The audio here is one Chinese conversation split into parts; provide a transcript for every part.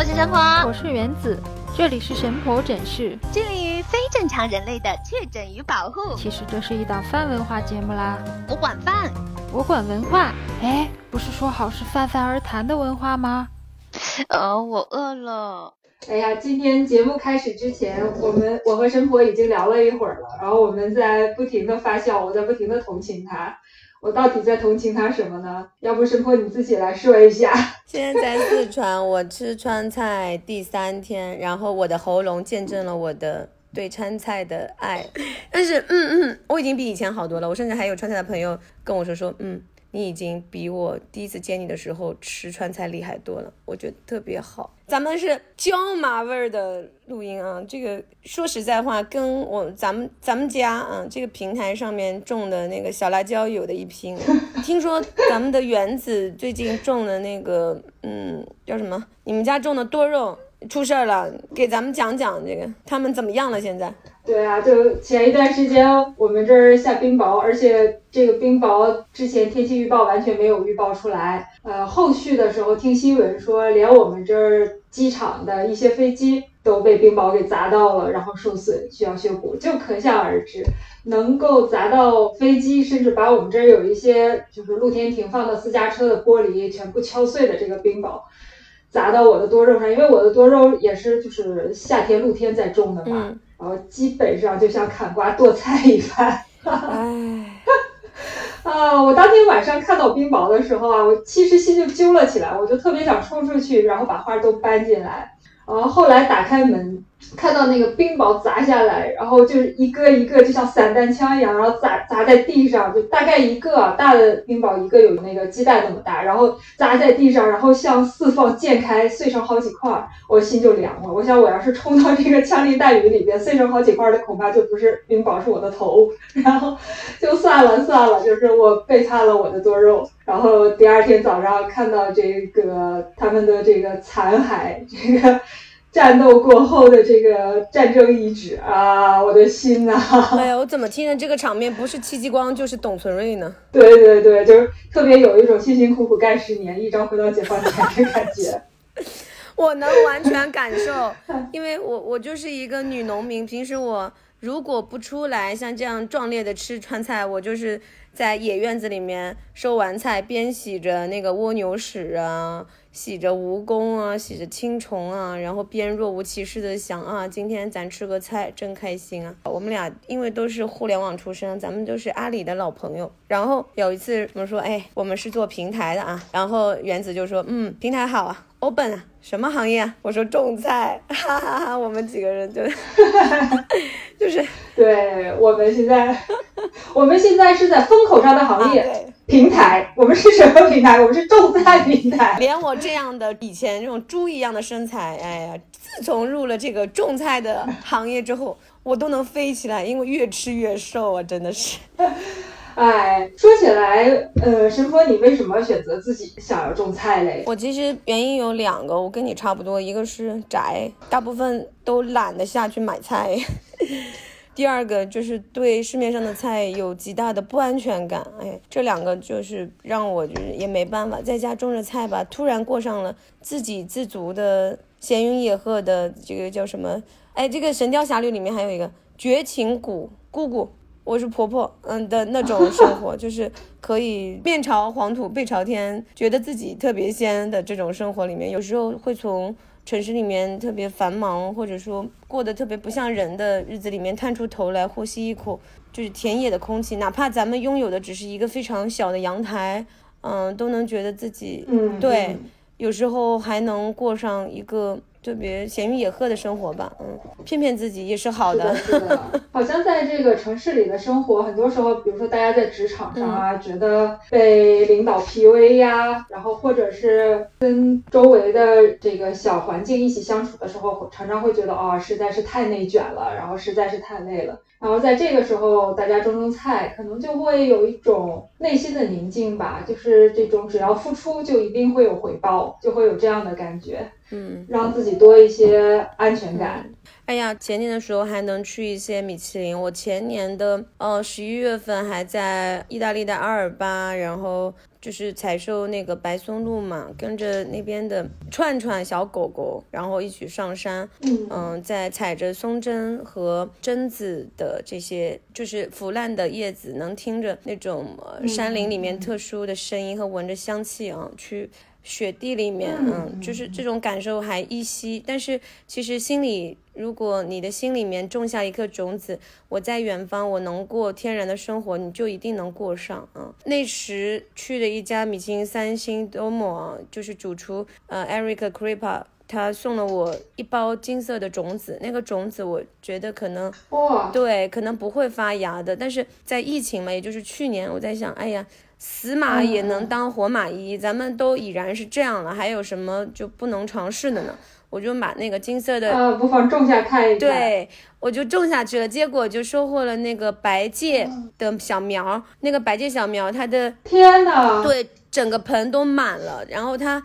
我是神婆，我是原子，这里是神婆诊室，致力于非正常人类的确诊与保护。其实这是一档饭文化节目啦，我管饭，我管文化。哎，不是说好是泛泛而谈的文化吗？呃，我饿了。哎呀，今天节目开始之前，我们我和神婆已经聊了一会儿了，然后我们在不停的发笑，我在不停的同情他。我到底在同情他什么呢？要不神婆你自己来说一下。现在在四川，我吃川菜第三天，然后我的喉咙见证了我的对川菜的爱。但是，嗯嗯，我已经比以前好多了。我甚至还有川菜的朋友跟我说说，嗯。你已经比我第一次见你的时候吃川菜厉害多了，我觉得特别好。咱们是椒麻味儿的录音啊，这个说实在话，跟我咱们咱们家啊这个平台上面种的那个小辣椒有的一拼。听说咱们的园子最近种的那个，嗯，叫什么？你们家种的多肉出事儿了，给咱们讲讲这个，他们怎么样了？现在？对啊，就前一段时间我们这儿下冰雹，而且这个冰雹之前天气预报完全没有预报出来。呃，后续的时候听新闻说，连我们这儿机场的一些飞机都被冰雹给砸到了，然后受损需要修补，就可想而知，能够砸到飞机，甚至把我们这儿有一些就是露天停放的私家车的玻璃全部敲碎的这个冰雹，砸到我的多肉上，因为我的多肉也是就是夏天露天在种的嘛。然后基本上就像砍瓜剁菜一般，唉，啊！我当天晚上看到冰雹的时候啊，我其实心就揪了起来，我就特别想冲出去，然后把花都搬进来。然后后来打开门。看到那个冰雹砸下来，然后就是一个一个，就像散弹枪一样，然后砸砸在地上，就大概一个大的冰雹，一个有那个鸡蛋那么大，然后砸在地上，然后向四方溅开，碎成好几块，我心就凉了。我想，我要是冲到这个枪林弹雨里边，碎成好几块的，恐怕就不是冰雹，是我的头。然后就算了算了，就是我背叛了我的多肉。然后第二天早上看到这个他们的这个残骸，这个。战斗过后的这个战争遗址啊，我的心呐！哎呀，我怎么听着这个场面不是戚继光就是董存瑞呢？对对对，就是特别有一种辛辛苦苦干十年，一朝回到解放前的感觉。我能完全感受，因为我我就是一个女农民，平时我如果不出来像这样壮烈的吃川菜，我就是在野院子里面收完菜，边洗着那个蜗牛屎啊。洗着蜈蚣啊，洗着青虫啊，然后边若无其事的想啊，今天咱吃个菜真开心啊！我们俩因为都是互联网出身，咱们都是阿里的老朋友。然后有一次我们说，哎，我们是做平台的啊。然后原子就说，嗯，平台好啊，open 啊，什么行业啊？我说种菜，哈哈哈。我们几个人就，就是，对我们现在，我们现在是在风口上的行业。平台，我们是什么平台？我们是种菜平台。连我这样的以前这种猪一样的身材，哎呀，自从入了这个种菜的行业之后，我都能飞起来，因为越吃越瘦啊，真的是。哎，说起来，呃，神婆，你为什么选择自己想要种菜嘞？我其实原因有两个，我跟你差不多，一个是宅，大部分都懒得下去买菜。第二个就是对市面上的菜有极大的不安全感，哎，这两个就是让我就是也没办法在家种着菜吧，突然过上了自给自足的闲云野鹤的这个叫什么？哎，这个《神雕侠侣》里面还有一个绝情谷姑姑，我是婆婆，嗯的那种生活，就是可以面朝黄土背朝天，觉得自己特别仙的这种生活里面，有时候会从。城市里面特别繁忙，或者说过得特别不像人的日子里面，探出头来呼吸一口就是田野的空气，哪怕咱们拥有的只是一个非常小的阳台，嗯，都能觉得自己，嗯，对，有时候还能过上一个。特别闲云野鹤的生活吧，嗯，骗骗自己也是好的。是的，好像在这个城市里的生活，很多时候，比如说大家在职场上啊，觉得被领导 PUA 呀，然后或者是跟周围的这个小环境一起相处的时候，常常会觉得啊，实在是太内卷了，然后实在是太累了。然后在这个时候，大家种种菜，可能就会有一种内心的宁静吧，就是这种只要付出就一定会有回报，就会有这样的感觉。嗯，让自己多一些安全感。哎呀，前年的时候还能去一些米其林。我前年的呃十一月份还在意大利的阿尔巴，然后就是采收那个白松露嘛，跟着那边的串串小狗狗，然后一起上山，嗯。嗯，在踩着松针和榛子的这些，就是腐烂的叶子，能听着那种、呃、山林里面特殊的声音和闻着香气啊，去雪地里面，嗯，就是这种感受还依稀。但是其实心里，如果你的心里面种下一颗种子，我在远方，我能过天然的生活，你就一定能过上啊。那时去的一家米其林三星就是主厨呃 Eric Kripa。他送了我一包金色的种子，那个种子我觉得可能哇，对，可能不会发芽的。但是在疫情嘛，也就是去年，我在想，哎呀，死马也能当活马医，咱们都已然是这样了，还有什么就不能尝试的呢？我就把那个金色的，呃，不妨种下看一看。，对，我就种下去了，结果就收获了那个白芥的小苗，那个白芥小苗，它的天呐！对，整个盆都满了，然后它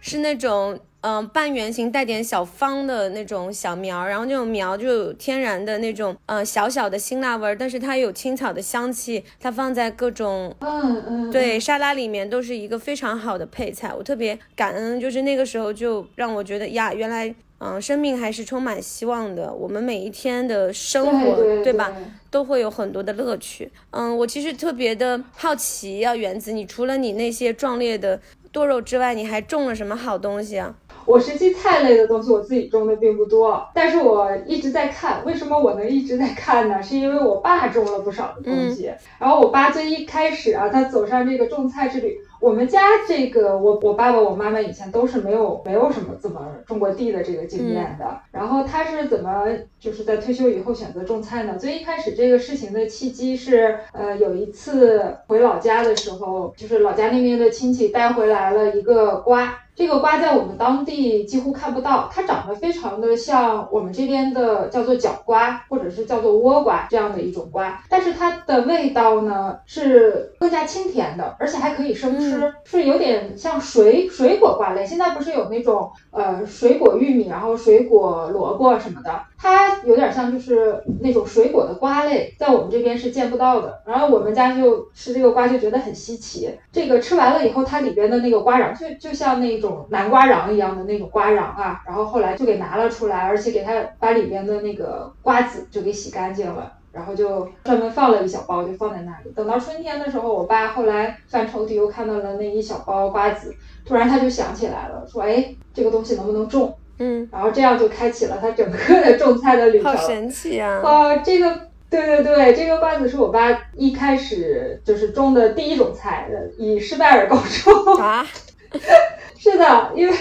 是那种嗯、呃半圆形带点小方的那种小苗，然后那种苗就有天然的那种呃小小的辛辣味儿，但是它有青草的香气，它放在各种嗯嗯，对沙拉里面都是一个非常好的配菜，我特别感恩，就是那个时候就让我觉得呀，原来。嗯，生命还是充满希望的。我们每一天的生活，对对吧？都会有很多的乐趣。嗯，我其实特别的好奇啊，原子，你除了你那些壮烈的多肉之外，你还种了什么好东西啊？我实际菜类的东西我自己种的并不多，但是我一直在看。为什么我能一直在看呢？是因为我爸种了不少的东西。然后我爸最一开始啊，他走上这个种菜之旅。我们家这个，我我爸爸我妈妈以前都是没有没有什么怎么种过地的这个经验的。然后他是怎么就是在退休以后选择种菜呢？最一开始这个事情的契机是，呃，有一次回老家的时候，就是老家那边的亲戚带回来了一个瓜。这个瓜在我们当地几乎看不到，它长得非常的像我们这边的叫做角瓜，或者是叫做倭瓜这样的一种瓜，但是它的味道呢是更加清甜的，而且还可以生吃，嗯是有点像水水果瓜类。现在不是有那种呃水果玉米，然后水果萝卜什么的，它有点像就是那种水果的瓜类，在我们这边是见不到的。然后我们家就吃这个瓜就觉得很稀奇，这个吃完了以后，它里边的那个瓜瓤就就像那种南瓜瓤一样的那种瓜瓤啊，然后后来就给拿了出来，而且给它把里边的那个瓜子就给洗干净了。然后就专门放了一小包，就放在那里。等到春天的时候，我爸后来翻抽屉又看到了那一小包瓜子，突然他就想起来了，说：“哎，这个东西能不能种？”嗯，然后这样就开启了他整个的种菜的旅程。好神奇啊！呃，这个对对对，这个瓜子是我爸一开始就是种的第一种菜，以失败而告终。啊，是的，因为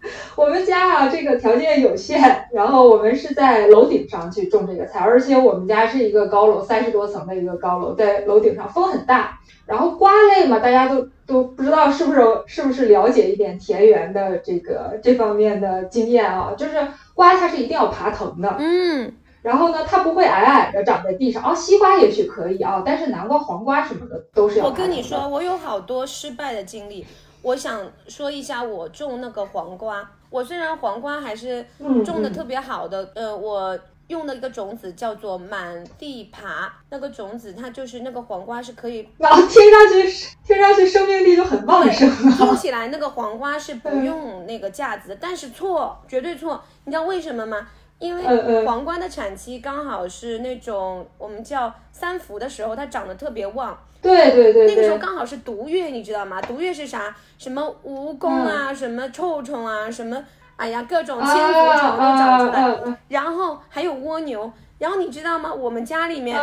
我们家啊这个条件有限，然后我们是在楼顶上去种这个菜，而且我们家是一个高楼，三十多层的一个高楼，在楼顶上，风很大。然后瓜类嘛，大家都都不知道是不是是不是了解一点田园的这个这方面的经验啊，就是瓜它是一定要爬藤的，嗯，然后呢，它不会矮矮的长在地上。哦，西瓜也许可以啊，但是南瓜、黄瓜什么的都是要我。跟你说，我有好多失败的经历。我想说一下，我种那个黄瓜，我虽然黄瓜还是种的特别好的，呃，我用的一个种子叫做满地爬，那个种子它就是那个黄瓜是可以然 后听上去是听上去生命力就很旺盛听啊。起来那个黄瓜是不用那个架子，但是错，绝对错。你知道为什么吗？因为皇冠的产期刚好是那种我们叫三伏的时候，它长得特别旺。对对对那个时候，刚好是毒月，你知道吗？毒月是啥？什么蜈蚣啊，什么臭虫啊，什么哎呀，各种啊千足虫都长出来，啊啊然后还有蜗牛。然后你知道吗？我们家里面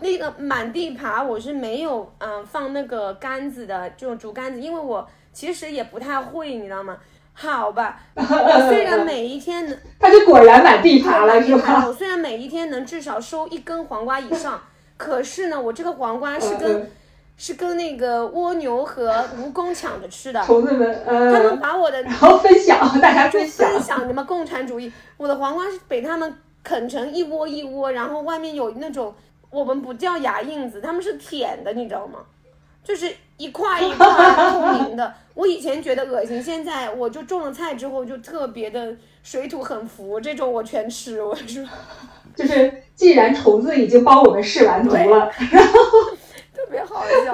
那个满地爬，我是没有嗯放那个杆子的，这种竹竿子，因为我其实也不太会，你知道吗？好吧，我虽然每一天能 他就果然满地爬了，是吧？我虽然每一天能至少收一根黄瓜以上，可是呢，我这个黄瓜是跟、嗯。是跟那个蜗牛和蜈蚣抢着吃的，虫子们，他们嗯，把我的然后分享，大家就分享，分享什么共产主义，我的黄瓜是被他们啃成一窝一窝，然后外面有那种我们不叫牙印子，他们是舔的，你知道吗？就是一块一块透明的。我以前觉得恶心，现在我就种了菜之后就特别的水土很服，这种我全吃。我说 就是既然虫子已经帮我们试完毒了，然后特别好笑。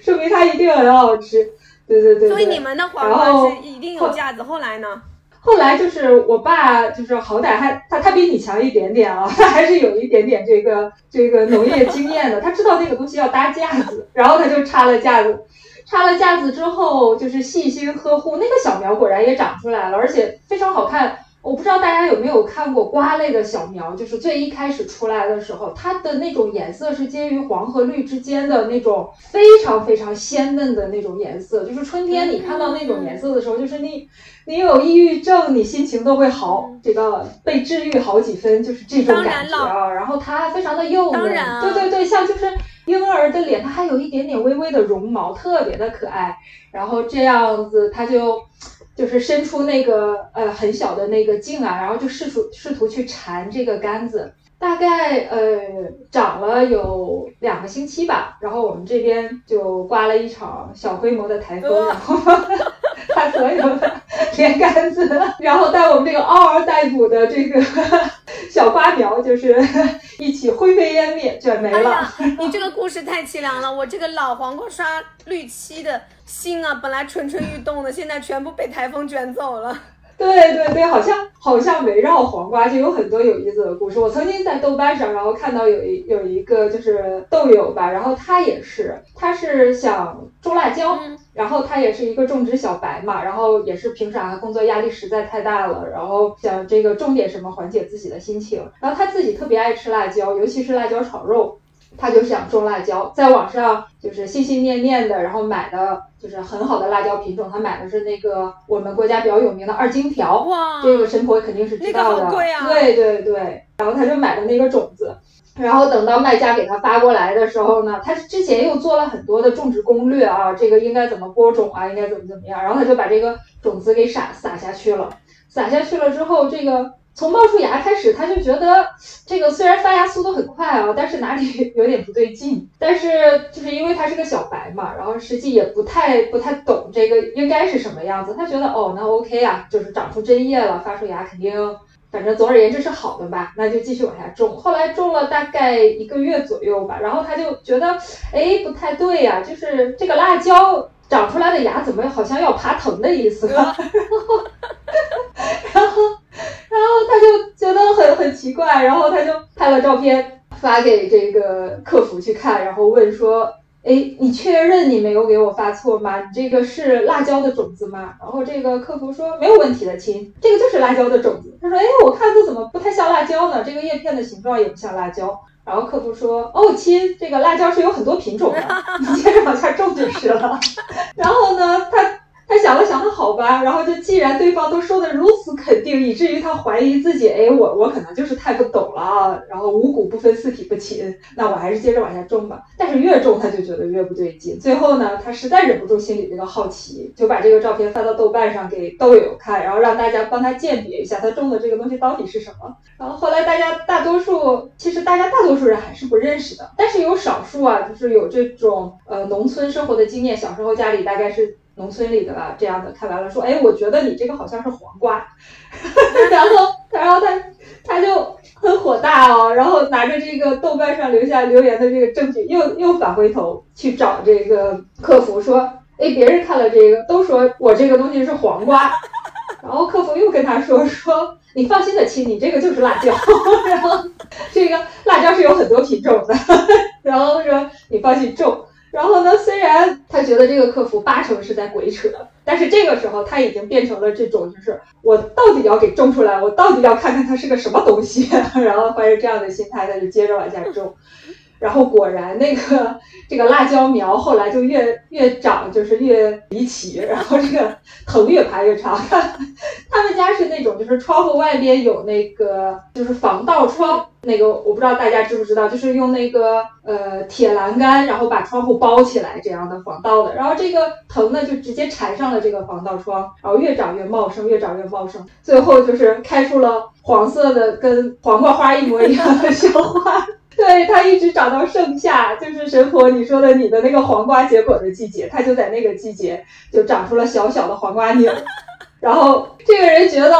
说明它一定很好吃。对对对。所以你们的黄瓜是一定有架子，后来呢？后来就是我爸，就是好歹还他他比你强一点点啊，他 还是有一点点这个这个农业经验的，他知道那个东西要搭架子，然后他就插了架子，插了架子之后就是细心呵护，那个小苗果然也长出来了，而且非常好看。我不知道大家有没有看过瓜类的小苗，就是最一开始出来的时候，它的那种颜色是介于黄和绿之间的那种非常非常鲜嫩的那种颜色，就是春天你看到那种颜色的时候，就是你你有抑郁症，你心情都会好，这个被治愈好几分，就是这种感觉啊。然后它非常的幼嫩，对对对，像就是婴儿的脸，它还有一点点微微的绒毛，特别的可爱。然后这样子，它就。就是伸出那个呃很小的那个茎啊，然后就试图试图去缠这个杆子，大概呃长了有两个星期吧，然后我们这边就刮了一场小规模的台风，然后把所有的 连杆子，然后带我们这个嗷嗷待哺的这个小瓜苗，就是 一起灰飞烟灭，卷没了。你这个故事太凄凉了，我这个老黄瓜刷绿漆的。心啊，本来蠢蠢欲动的，现在全部被台风卷走了。对对对，好像好像围绕黄瓜就有很多有意思的故事。我曾经在豆瓣上，然后看到有一有一个就是豆友吧，然后他也是，他是想种辣椒，然后他也是一个种植小白嘛，然后也是平常工作压力实在太大了，然后想这个种点什么缓解自己的心情，然后他自己特别爱吃辣椒，尤其是辣椒炒肉。他就想种辣椒，在网上就是心心念念的，然后买的就是很好的辣椒品种。他买的是那个我们国家比较有名的二荆条，哇，这个神婆肯定是知道的。对对对，然后他就买的那个种子，然后等到卖家给他发过来的时候呢，他之前又做了很多的种植攻略啊，这个应该怎么播种啊，应该怎么怎么样，然后他就把这个种子给撒撒下去了，撒下去了之后，这个。从冒出芽开始，他就觉得这个虽然发芽速度很快啊，但是哪里 有点不对劲。但是就是因为他是个小白嘛，然后实际也不太不太懂这个应该是什么样子。他觉得哦，那 OK 啊，就是长出针叶了，发出芽，肯定反正总而言之是好的吧，那就继续往下种。后来种了大概一个月左右吧，然后他就觉得哎不太对呀，就是这个辣椒长出来的芽怎么好像要爬藤的意思，然后然后。然后他就觉得很很奇怪，然后他就拍了照片发给这个客服去看，然后问说：“哎，你确认你没有给我发错吗？你这个是辣椒的种子吗？”然后这个客服说：“没有问题的，亲，这个就是辣椒的种子。”他说：“哎，我看这怎么不太像辣椒呢？这个叶片的形状也不像辣椒。”然后客服说：“哦，亲，这个辣椒是有很多品种的，你接着往下种就是了。”然后呢，他。他想了想，那好吧，然后就既然对方都说的如此肯定，以至于他怀疑自己，哎，我我可能就是太不懂了，然后五谷不分，四体不勤，那我还是接着往下种吧。但是越种他就觉得越不对劲，最后呢，他实在忍不住心里这个好奇，就把这个照片发到豆瓣上给豆友看，然后让大家帮他鉴别一下他种的这个东西到底是什么。然后后来大家大多数，其实大家大多数人还是不认识的，但是有少数啊，就是有这种呃农村生活的经验，小时候家里大概是。农村里的这样的看完了说，哎，我觉得你这个好像是黄瓜，然后，然后他他就很火大哦，然后拿着这个豆瓣上留下留言的这个证据，又又返回头去找这个客服说，哎，别人看了这个都说我这个东西是黄瓜，然后客服又跟他说说，你放心的亲，你这个就是辣椒，然后这个辣椒是有很多品种的，然后说你放心种。然后呢？虽然他觉得这个客服八成是在鬼扯，但是这个时候他已经变成了这种，就是我到底要给种出来，我到底要看看它是个什么东西，然后怀着这样的心态，他就接着往下种。然后果然，那个这个辣椒苗后来就越越长，就是越离奇，然后这个藤越爬越长。他们家是那种，就是窗户外边有那个就是防盗窗，那个我不知道大家知不知道，就是用那个呃铁栏杆，然后把窗户包起来这样的防盗的。然后这个藤呢，就直接缠上了这个防盗窗，然后越长越茂盛，越长越茂盛，最后就是开出了黄色的跟黄瓜花一模一样的小花。对，它一直长到盛夏，就是神婆你说的你的那个黄瓜结果的季节，它就在那个季节就长出了小小的黄瓜钮。然后这个人觉得，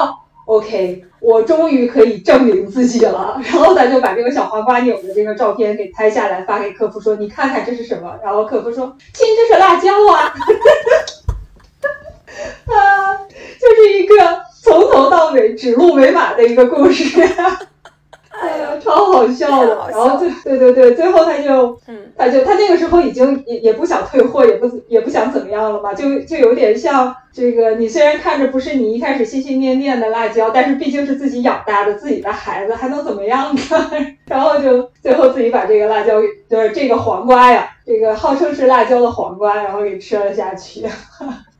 OK，我终于可以证明自己了。然后咱就把这个小黄瓜扭的这个照片给拍下来发给客服说：“你看看这是什么？”然后客服说：“亲，这是辣椒啊！” 啊，就是一个从头到尾指鹿为马的一个故事。哎呀，超好笑的。然后最对对对，最后他就，嗯，他就他那个时候已经也也不想退货，也不也不想怎么样了嘛，就就有点像这个，你虽然看着不是你一开始心心念念的辣椒，但是毕竟是自己养大的自己的孩子，还能怎么样呢？然后就最后自己把这个辣椒，就是这个黄瓜呀，这个号称是辣椒的黄瓜，然后给吃了下去。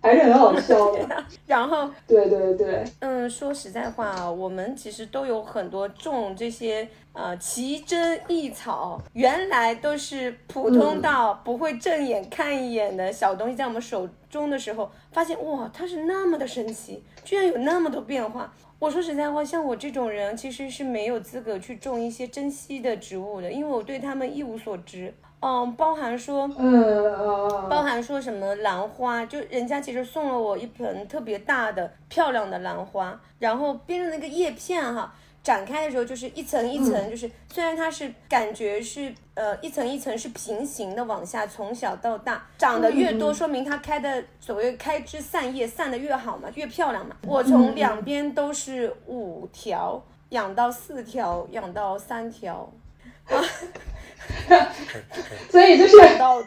还是很好笑的，然后，对对对，嗯，说实在话啊，我们其实都有很多种这些呃奇珍异草，原来都是普通到不会正眼看一眼的小东西，在我们手中的时候，发现哇，它是那么的神奇，居然有那么多变化。我说实在话，像我这种人，其实是没有资格去种一些珍稀的植物的，因为我对它们一无所知。嗯，包含说，嗯，包含说什么兰花，就人家其实送了我一盆特别大的、漂亮的兰花，然后边上那个叶片哈，展开的时候就是一层一层，就是虽然它是感觉是呃一层一层是平行的往下，从小到大长得越多，说明它开的所谓开枝散叶散的越好嘛，越漂亮嘛。我从两边都是五条养到四条，养到三条。所以就是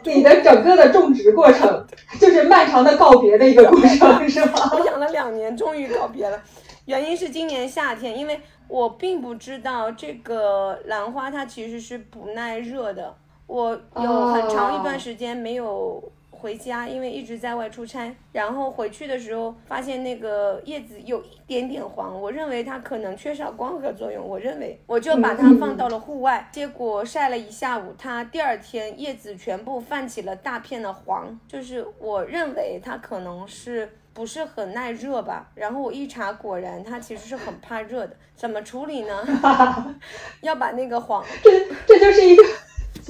你的整个的种植过程，就是漫长的告别的一个过程，是吗？我养了两年，终于告别了。原因是今年夏天，因为我并不知道这个兰花它其实是不耐热的，我有很长一段时间没有。回家，因为一直在外出差，然后回去的时候发现那个叶子有一点点黄，我认为它可能缺少光合作用，我认为我就把它放到了户外，结果晒了一下午，它第二天叶子全部泛起了大片的黄，就是我认为它可能是不是很耐热吧，然后我一查，果然它其实是很怕热的，怎么处理呢？要把那个黄，这这就是一个。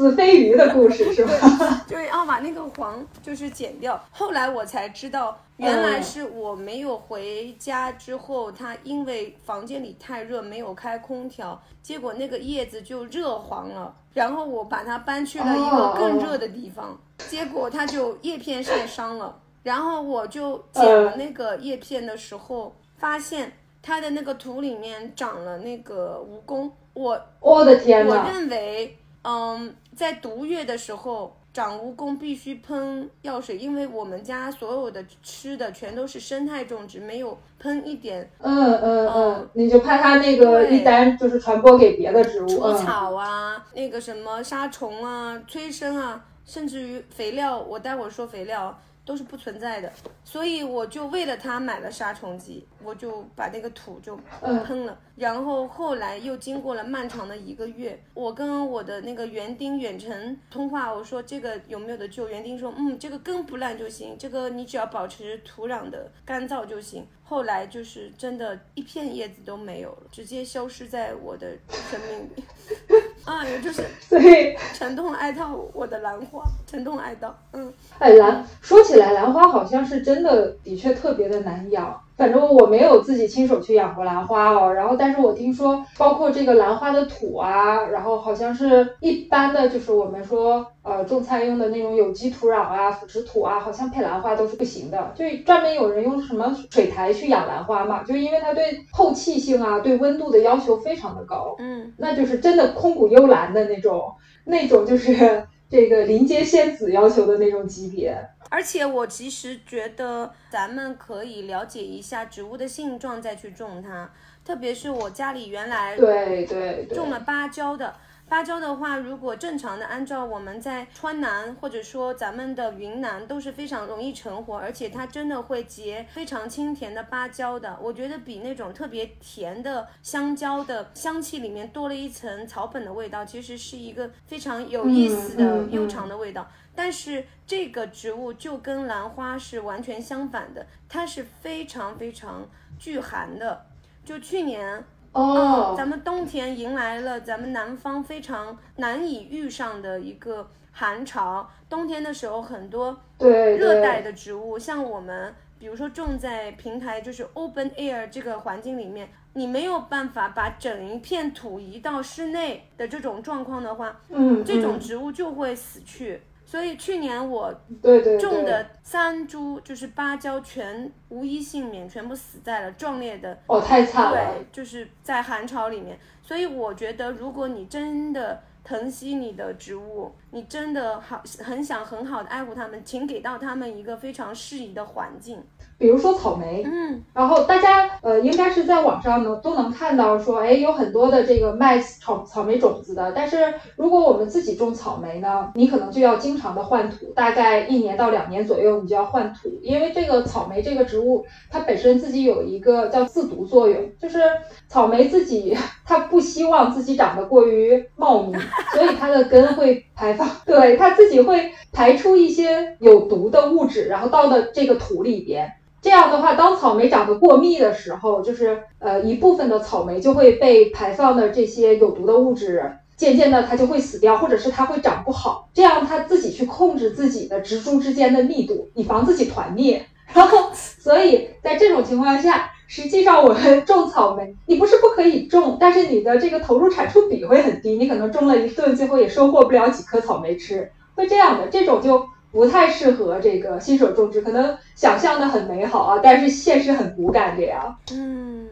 子非鱼的故事是吧？就是要把那个黄就是剪掉。后来我才知道，原来是我没有回家之后，它因为房间里太热，没有开空调，结果那个叶子就热黄了。然后我把它搬去了一个更热的地方，结果它就叶片晒伤了。然后我就剪了那个叶片的时候，发现它的那个土里面长了那个蜈蚣。我我的天我认为。嗯，在毒月的时候长蜈蚣必须喷药水，因为我们家所有的吃的全都是生态种植，没有喷一点。嗯嗯嗯，你就怕它那个一旦就是传播给别的植物，除草啊，那个什么杀虫啊、催生啊，甚至于肥料，我待会儿说肥料。都是不存在的，所以我就为了它买了杀虫剂，我就把那个土就喷了。然后后来又经过了漫长的一个月，我跟我的那个园丁远程通话，我说这个有没有的救？园丁说，嗯，这个根不烂就行，这个你只要保持土壤的干燥就行。后来就是真的一片叶子都没有了，直接消失在我的生命里。啊，也就是所以沉痛哀悼我的兰花，沉痛哀悼。嗯，哎，兰说起来，兰花好像是真的，的确特别的难养。反正我没有自己亲手去养过兰花哦，然后但是我听说，包括这个兰花的土啊，然后好像是一般的，就是我们说呃种菜用的那种有机土壤啊、腐殖土啊，好像配兰花都是不行的。就专门有人用什么水苔去养兰花嘛，就是因为它对透气性啊、对温度的要求非常的高。嗯，那就是真的空谷幽兰的那种，那种就是 这个林间仙子要求的那种级别。而且我其实觉得，咱们可以了解一下植物的性状再去种它。特别是我家里原来对对种了芭蕉的，芭蕉的话，如果正常的按照我们在川南或者说咱们的云南都是非常容易成活，而且它真的会结非常清甜的芭蕉的。我觉得比那种特别甜的香蕉的香气里面多了一层草本的味道，其实是一个非常有意思的悠长的味道。但是这个植物就跟兰花是完全相反的，它是非常非常巨寒的。就去年哦，咱们冬天迎来了咱们南方非常难以遇上的一个寒潮。冬天的时候，很多热带的植物，像我们比如说种在平台就是 open air 这个环境里面，你没有办法把整一片土移到室内的这种状况的话，嗯，这种嗯植物就会死去。所以去年我对对对种的三株就是芭蕉全无一幸免，全部死在了壮烈的哦，太惨了对，，就是在寒潮里面。所以我觉得，如果你真的疼惜你的植物，你真的好很想很好的爱护它们，请给到它们一个非常适宜的环境。比如说草莓，嗯，然后大家呃应该是在网上呢都能看到说，哎，有很多的这个卖草草莓种子的。但是如果我们自己种草莓呢，你可能就要经常的换土，大概一年到两年左右你就要换土，因为这个草莓这个植物它本身自己有一个叫自毒作用，就是草莓自己它不希望自己长得过于茂密，所以它的根会排 对它自己会排出一些有毒的物质，然后到的这个土里边。这样的话，当草莓长得过密的时候，就是呃一部分的草莓就会被排放的这些有毒的物质，渐渐的它就会死掉，或者是它会长不好。这样它自己去控制自己的植株之间的密度，以防自己团灭。然后，所以在这种情况下，实际上我们种草莓，你不是不可以种，但是你的这个投入产出比会很低，你可能种了一顿，最后也收获不了几颗草莓吃，会这样的。这种就不太适合这个新手种植，可能想象的很美好啊，但是现实很骨感这样。嗯，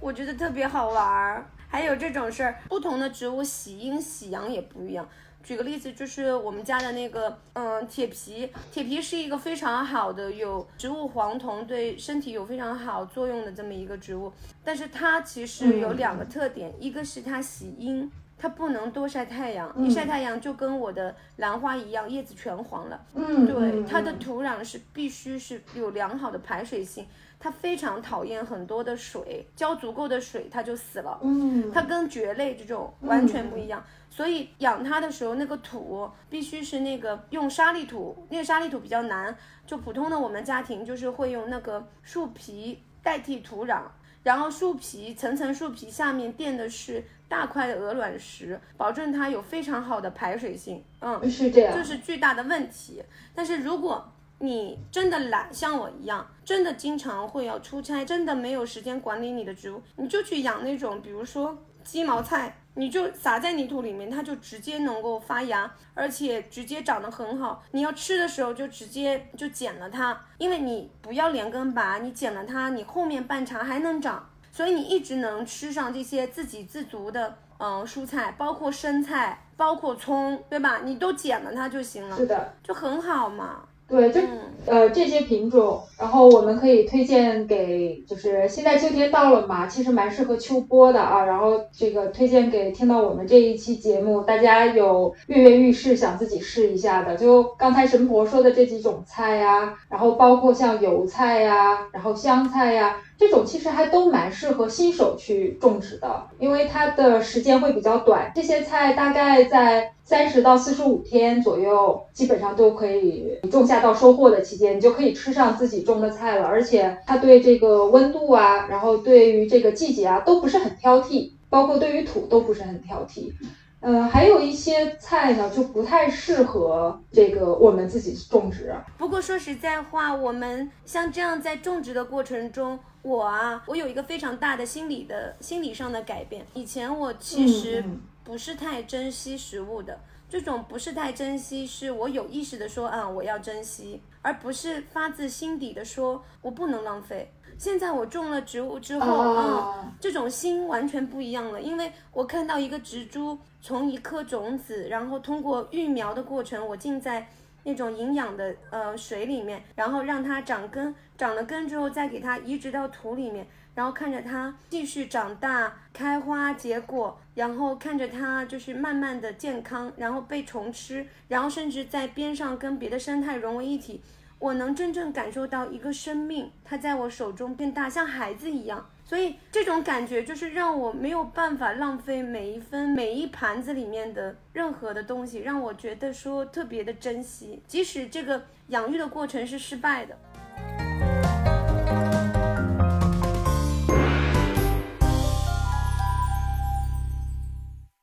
我觉得特别好玩儿。还有这种事儿，不同的植物喜阴喜阳也不一样。举个例子，就是我们家的那个，嗯，铁皮，铁皮是一个非常好的有植物黄酮对身体有非常好作用的这么一个植物，但是它其实有两个特点，一个是它喜阴，它不能多晒太阳，一晒太阳就跟我的兰花一样，叶子全黄了。嗯，对，嗯它的嗯。土壤是必须是有良好的排水性，它非常讨厌很多的水，浇足够的水它就死了。嗯，它跟蕨类这种完全不一样，所以养它的时候，那个土必须是那个用沙砾土，那个沙砾土比较难，就普通的我们家庭就是会用那个树皮代替土壤，然后树皮层层树皮下面垫的是大块的鹅卵石，保证它有非常好的排水性。嗯，是这样，这是巨大的问题。但是如果你真的懒，像我一样，真的经常会要出差，真的没有时间管理你的植物，你就去养那种，比如说鸡毛菜，你就撒在泥土里面，它就直接能够发芽，而且直接长得很好。你要吃的时候就直接就剪了它，因为你不要连根拔，你剪了它，你后面半茬还能长，所以你一直能吃上这些自给自足的。嗯，蔬菜包括生菜，包括葱，对吧？你都剪了它就行了，是的，就很好嘛。对，就嗯，呃这些品种，然后我们可以推荐给，就是现在秋天到了嘛，其实蛮适合秋播的啊。然后这个推荐给听到我们这一期节目，大家有跃跃欲试想自己试一下的，就刚才神婆说的这几种菜呀，然后包括像油菜呀，然后香菜呀。这种其实还都蛮适合新手去种植的，因为它的时间会比较短。这些菜大概在三十到四十五天左右，基本上都可以种下到收获的期间，你就可以吃上自己种的菜了。而且它对这个温度啊，然后对于这个季节啊，都不是很挑剔，包括对于土都不是很挑剔。呃，还有一些菜呢，就不太适合这个我们自己种植。不过说实在话，我们像这样在种植的过程中，我啊，我有一个非常大的心理的心理上的改变。以前我其实不是太珍惜食物的，这种不是太珍惜，是我有意识的说，啊、我要珍惜，而不是发自心底的说我不能浪费。现在我种了植物之后，嗯，啊，这种心完全不一样了，因为我看到一个植株从一颗种子，然后通过育苗的过程，我竟在那种营养的呃水里面，然后让它长根，长了根之后再给它移植到土里面，然后看着它继续长大、开花结果，然后看着它就是慢慢的健康，然后被虫吃，然后甚至在边上跟别的生态融为一体。我能真正感受到一个生命，它在我手中变大，像孩子一样。所以这种感觉就是让我没有办法浪费每一分每一盘子里面的任何的东西，让我觉得说特别的珍惜，即使这个养育的过程是失败的。